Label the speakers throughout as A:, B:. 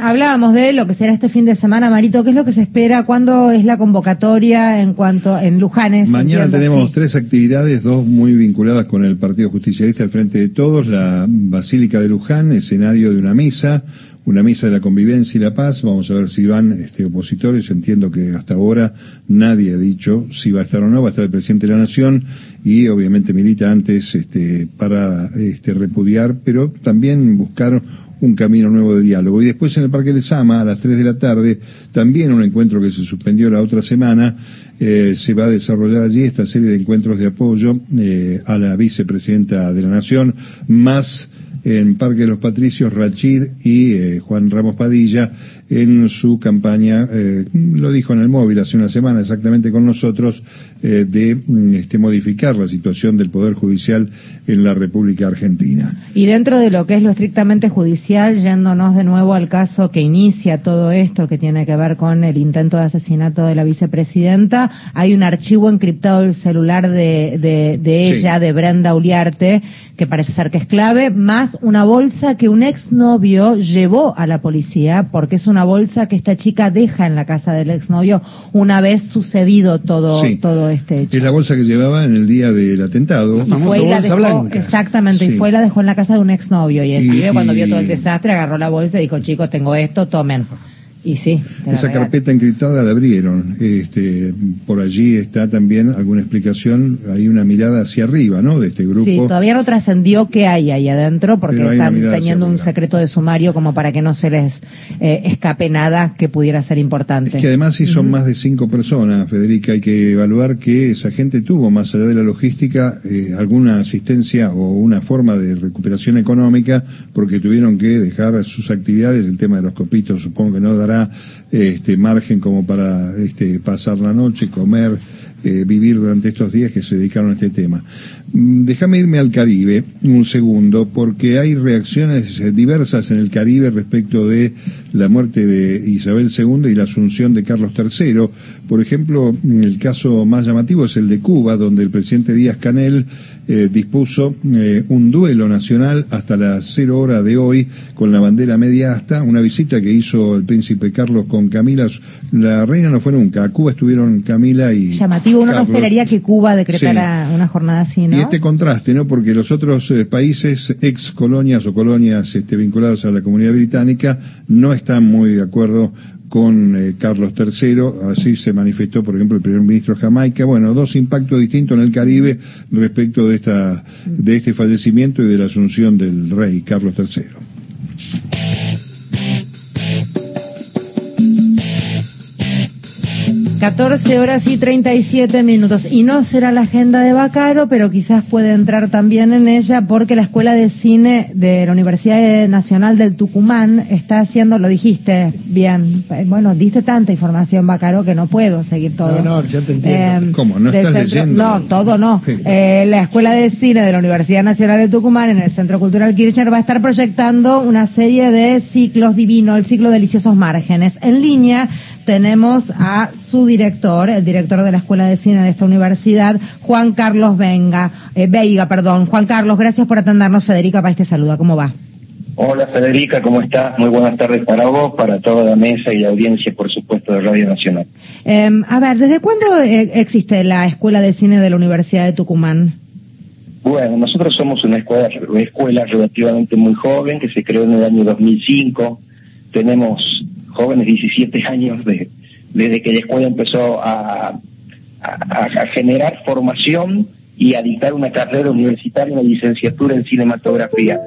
A: Hablábamos de lo que será este fin de semana, Marito. ¿Qué es lo que se espera? ¿Cuándo es la convocatoria en cuanto en Lujanes?
B: Mañana tenemos tres actividades, dos muy vinculadas con el Partido Justicialista al frente de todos. La Basílica de Luján, escenario de una misa, una misa de la convivencia y la paz. Vamos a ver si van este, opositores. Entiendo que hasta ahora nadie ha dicho si va a estar o no. Va a estar el presidente de la Nación y obviamente militantes este, para este, repudiar, pero también buscar un camino nuevo de diálogo. Y después en el Parque de Sama, a las 3 de la tarde, también un encuentro que se suspendió la otra semana, eh, se va a desarrollar allí esta serie de encuentros de apoyo eh, a la vicepresidenta de la Nación, más en Parque de los Patricios, Rachid y eh, Juan Ramos Padilla en su campaña, eh, lo dijo en el móvil hace una semana exactamente con nosotros, eh, de mm, este, modificar la situación del Poder Judicial en la República Argentina.
A: Y dentro de lo que es lo estrictamente judicial, yéndonos de nuevo al caso que inicia todo esto, que tiene que ver con el intento de asesinato de la vicepresidenta, hay un archivo encriptado del celular de, de, ella, de Brenda Uliarte, que parece ser que es clave, más una bolsa que un exnovio llevó a la policía, porque es una bolsa que esta chica deja en la casa del exnovio una vez sucedido todo, todo este hecho.
B: Es la bolsa que llevaba en el día del atentado.
A: La famosa bolsa blanca. Exactamente, y fue y la dejó en la casa de un exnovio. Y, y, cuando vio todo el desastre, agarró la bolsa y dijo, chicos, tengo esto, tomen. Y sí.
B: Esa carpeta encriptada la abrieron. Este, por allí está también alguna explicación, hay una mirada hacia arriba, ¿no? De este grupo.
A: Sí, todavía no trascendió qué hay ahí adentro porque están teniendo un secreto de sumario como para que no se les eh, escape nada que pudiera ser importante.
B: Es que además si son más de cinco personas, Federica, hay que evaluar que esa gente tuvo, más allá de la logística, eh, alguna asistencia o una forma de recuperación económica porque tuvieron que dejar sus actividades, el tema de los copitos supongo que no da este, margen como para este, pasar la noche, comer, eh, vivir durante estos días que se dedicaron a este tema. Mm, déjame irme al Caribe un segundo, porque hay reacciones diversas en el Caribe respecto de la muerte de Isabel II y la asunción de Carlos III. Por ejemplo, el caso más llamativo es el de Cuba, donde el presidente Díaz Canel eh, dispuso eh, un duelo nacional hasta las cero hora de hoy con la bandera media hasta, una visita que hizo el príncipe Carlos con Camila. La reina no fue nunca, a Cuba estuvieron Camila y.
A: Llamativo, uno no esperaría que Cuba decretara una jornada así, ¿no?
B: Y este contraste, ¿no? Porque los otros eh, países, ex colonias o colonias este, vinculadas a la comunidad británica, no están muy de acuerdo con eh, Carlos III, así se manifestó, por ejemplo, el primer ministro de Jamaica. Bueno, dos impactos distintos en el Caribe respecto de esta, de este fallecimiento y de la asunción del rey Carlos III.
A: 14 horas y 37 minutos. Y no será la agenda de Bacaro, pero quizás puede entrar también en ella porque la Escuela de Cine de la Universidad Nacional del Tucumán está haciendo, lo dijiste bien, bueno, diste tanta información, Bacaro, que no puedo seguir todo.
B: No, no, ya te entiendo. Eh, ¿Cómo? ¿No estás leyendo?
A: No, todo no. Eh, la Escuela de Cine de la Universidad Nacional del Tucumán en el Centro Cultural Kirchner va a estar proyectando una serie de ciclos divinos, el ciclo Deliciosos Márgenes, en línea tenemos a su director, el director de la Escuela de Cine de esta universidad, Juan Carlos Venga, eh, Veiga, perdón. Juan Carlos, gracias por atendernos, Federica, para este saludo. ¿Cómo va?
C: Hola Federica, ¿cómo estás? Muy buenas tardes para vos, para toda la mesa y la audiencia, por supuesto, de Radio Nacional.
A: Em, a ver, ¿desde cuándo eh, existe la Escuela de Cine de la Universidad de Tucumán?
C: Bueno, nosotros somos una escuela, una escuela relativamente muy joven que se creó en el año 2005. Tenemos jóvenes, 17 años de, desde que la escuela empezó a, generar formación y a dictar una carrera universitaria, una licenciatura en cinematografía.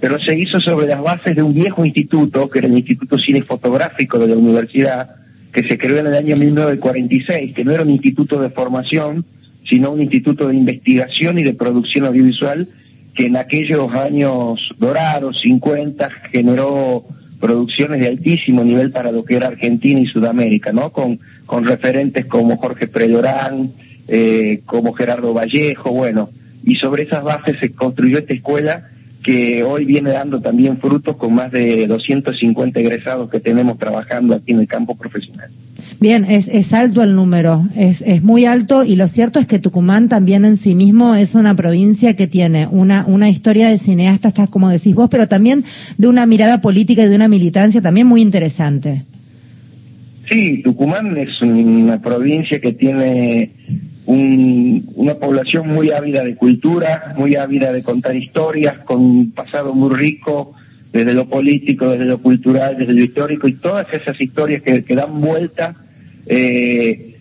C: Pero se hizo sobre las bases de un viejo instituto, que era el Instituto Cinefotográfico de la universidad, que se creó en el año 1946, que no era un instituto de formación, sino un instituto de investigación y de producción audiovisual, que en aquellos años dorados, 50, generó producciones de altísimo nivel para lo que era Argentina y Sudamérica, ¿no? Con, con referentes como Jorge Prelorán, eh, como Gerardo Vallejo, bueno, y sobre esas bases se construyó esta escuela que hoy viene dando también frutos con más de 250 egresados que tenemos trabajando aquí en el campo profesional.
A: Bien, es, es alto el número, es, es muy alto y lo cierto es que Tucumán también en sí mismo es una provincia que tiene una, historia de cineastas, como decís vos, pero también de una mirada política y de una militancia también muy interesante.
C: Sí, Tucumán es una provincia que tiene un, una población muy ávida de cultura, muy ávida de contar historias, con un pasado muy rico desde lo político, desde lo cultural, desde lo histórico y todas esas historias que dan vuelta. Eh,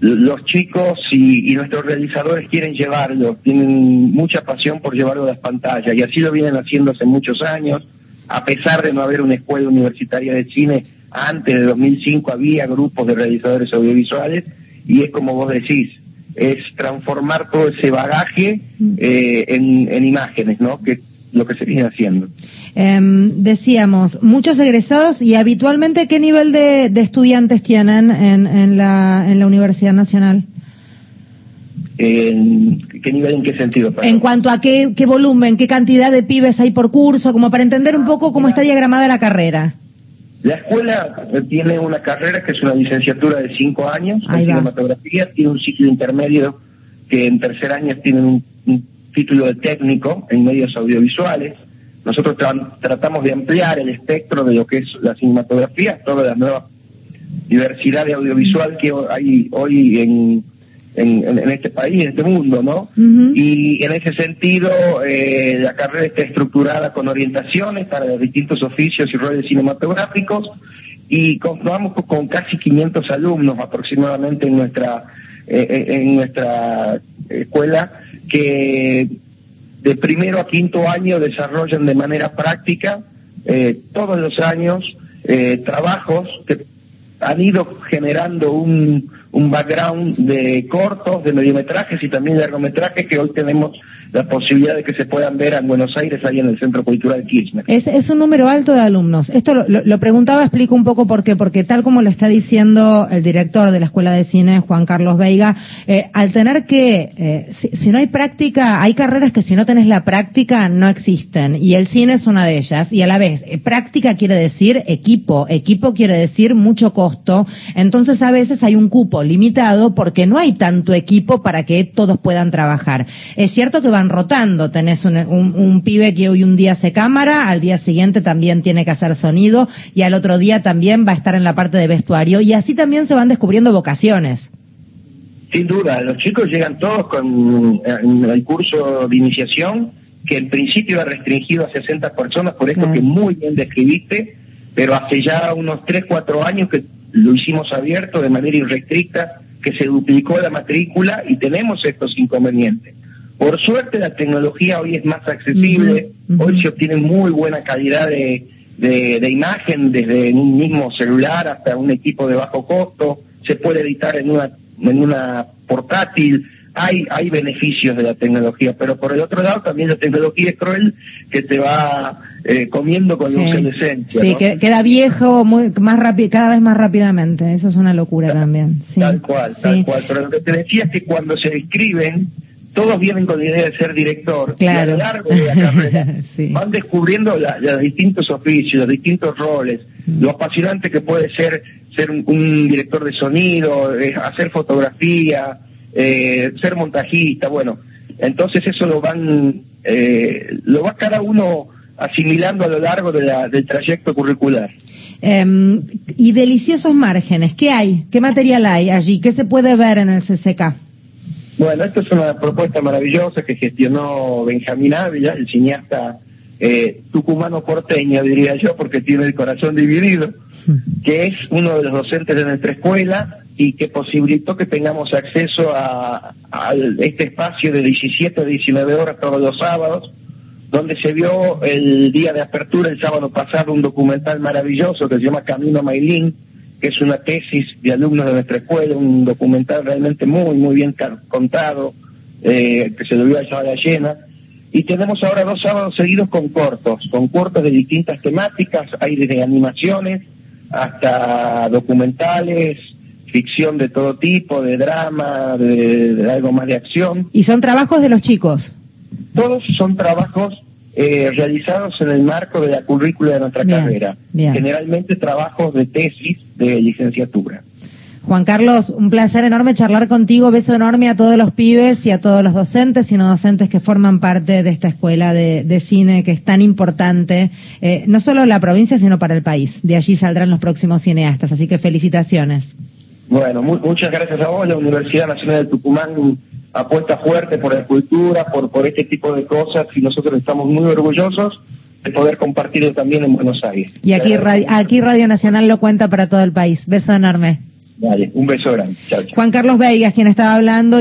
C: los chicos y, y, nuestros realizadores quieren llevarlo, tienen mucha pasión por llevarlo a las pantallas y así lo vienen haciendo hace muchos años, a pesar de no haber una escuela universitaria de cine antes de 2005 había grupos de realizadores audiovisuales y es como vos decís, es transformar todo ese bagaje mm. eh, en, en, imágenes, ¿no? Que lo que se viene haciendo.
A: Eh, decíamos, muchos egresados y habitualmente, ¿qué nivel de, de estudiantes tienen en, en, la, en la Universidad Nacional?
C: ¿En qué nivel, en qué sentido?
A: Perdón? En cuanto a qué, qué volumen, qué cantidad de pibes hay por curso, como para entender un poco cómo está diagramada la carrera.
C: La escuela tiene una carrera que es una licenciatura de cinco años en cinematografía, tiene un ciclo intermedio que en tercer año tienen un, un título de técnico en medios audiovisuales. Nosotros tra tratamos de ampliar el espectro de lo que es la cinematografía, toda la nueva diversidad de audiovisual que hay hoy en en, en, en, este país, en este mundo, ¿no? Uh -huh. Y en ese sentido, eh, la carrera está estructurada con orientaciones para los distintos oficios y roles cinematográficos y contamos con, con casi 500 alumnos aproximadamente en nuestra eh, en nuestra escuela que de primero a quinto año desarrollan de manera práctica eh, todos los años eh, trabajos que han ido generando un, un background de cortos, de mediometrajes y también de largometrajes que hoy tenemos la posibilidad de que se puedan ver en Buenos Aires, ahí en el Centro Cultural Kirchner.
A: Es, es un número alto de alumnos. Esto lo, preguntaba, explico un poco por qué, porque tal como lo está diciendo el director de la Escuela de Cine, Juan Carlos Veiga, eh, al tener que, eh, si, si, no hay práctica, hay carreras que si no tenés la práctica no existen, y el cine es una de ellas, y a la vez, eh, práctica quiere decir equipo, equipo quiere decir mucho costo, entonces a veces hay un cupo limitado porque no hay tanto equipo para que todos puedan trabajar. Es cierto que van rotando. Tenés un, un, un, pibe que hoy un día hace cámara, al día siguiente también tiene que hacer sonido y al otro día también va a estar en la parte de vestuario y así también se van descubriendo vocaciones.
C: Sin duda, los chicos llegan todos con el curso de iniciación que en principio era restringido a 60 personas, por esto que muy bien describiste, pero hace ya unos 3, 4 años que lo hicimos abierto de manera irrestricta, que se duplicó la matrícula y tenemos estos inconvenientes. Por suerte la tecnología hoy es más accesible, uh -huh. hoy se obtiene muy buena calidad de, de, de, imagen desde un mismo celular hasta un equipo de bajo costo, se puede editar en una, en una portátil, hay, hay beneficios de la tecnología, pero por el otro lado también la tecnología es cruel que te va eh, comiendo con sí. obsolescencia.
A: Sí, ¿no? que queda viejo muy, más rápido, cada vez más rápidamente, eso es una locura
C: tal,
A: también. Sí.
C: Tal cual, tal cual, pero lo que te decía es que cuando se describen todos vienen con la idea de ser director
A: claro.
C: y a lo largo de la carrera sí. van descubriendo la, los distintos oficios, los distintos roles, mm. lo apasionante que puede ser ser un, un director de sonido, eh, hacer fotografía, eh, ser montajista, bueno, entonces eso lo van, eh, lo va cada uno asimilando a lo largo de la, del trayecto curricular.
A: Um, y deliciosos márgenes, ¿qué hay? ¿Qué material hay allí? ¿Qué se puede ver en el CCK?
C: Bueno, esto es una propuesta maravillosa que gestionó Benjamín Ávila, el cineasta eh, tucumano porteño, diría yo, porque tiene el corazón dividido, que es uno de los docentes de nuestra escuela y que posibilitó que tengamos acceso a, a este espacio de 17 a 19 horas todos los sábados, donde se vio el día de apertura, el sábado pasado, un documental maravilloso que se llama Camino Mailín, que es una tesis de alumnos de nuestra escuela, un documental realmente muy, muy bien contado, eh, que se lo vio a esa llena. Y tenemos ahora dos sábados seguidos con cortos, con cortos de distintas temáticas, hay desde animaciones hasta documentales, ficción de todo tipo, de drama, de, de algo más de acción.
A: ¿Y son trabajos de los chicos?
C: Todos son trabajos eh, realizados en el marco de la currícula de nuestra
A: bien,
C: carrera.
A: Bien.
C: Generalmente trabajos de tesis de licenciatura.
A: Juan Carlos, un placer enorme charlar contigo. Beso enorme a todos los pibes y a todos los docentes y no docentes que forman parte de esta escuela de, cine que es tan importante, eh, no solo en la provincia, sino para el país. De allí saldrán los próximos cineastas, así que felicitaciones.
C: Bueno, muchas gracias a vos. La Universidad Nacional de Tucumán apuesta fuerte por la cultura, por, por este tipo de cosas y nosotros estamos muy orgullosos de poder compartirlo también en Buenos Aires.
A: Y aquí, aquí Radio Nacional lo cuenta para todo el país. Beso enorme.
C: Vale, un beso grande. Chao,
A: Juan Carlos Veigas, quien estaba hablando.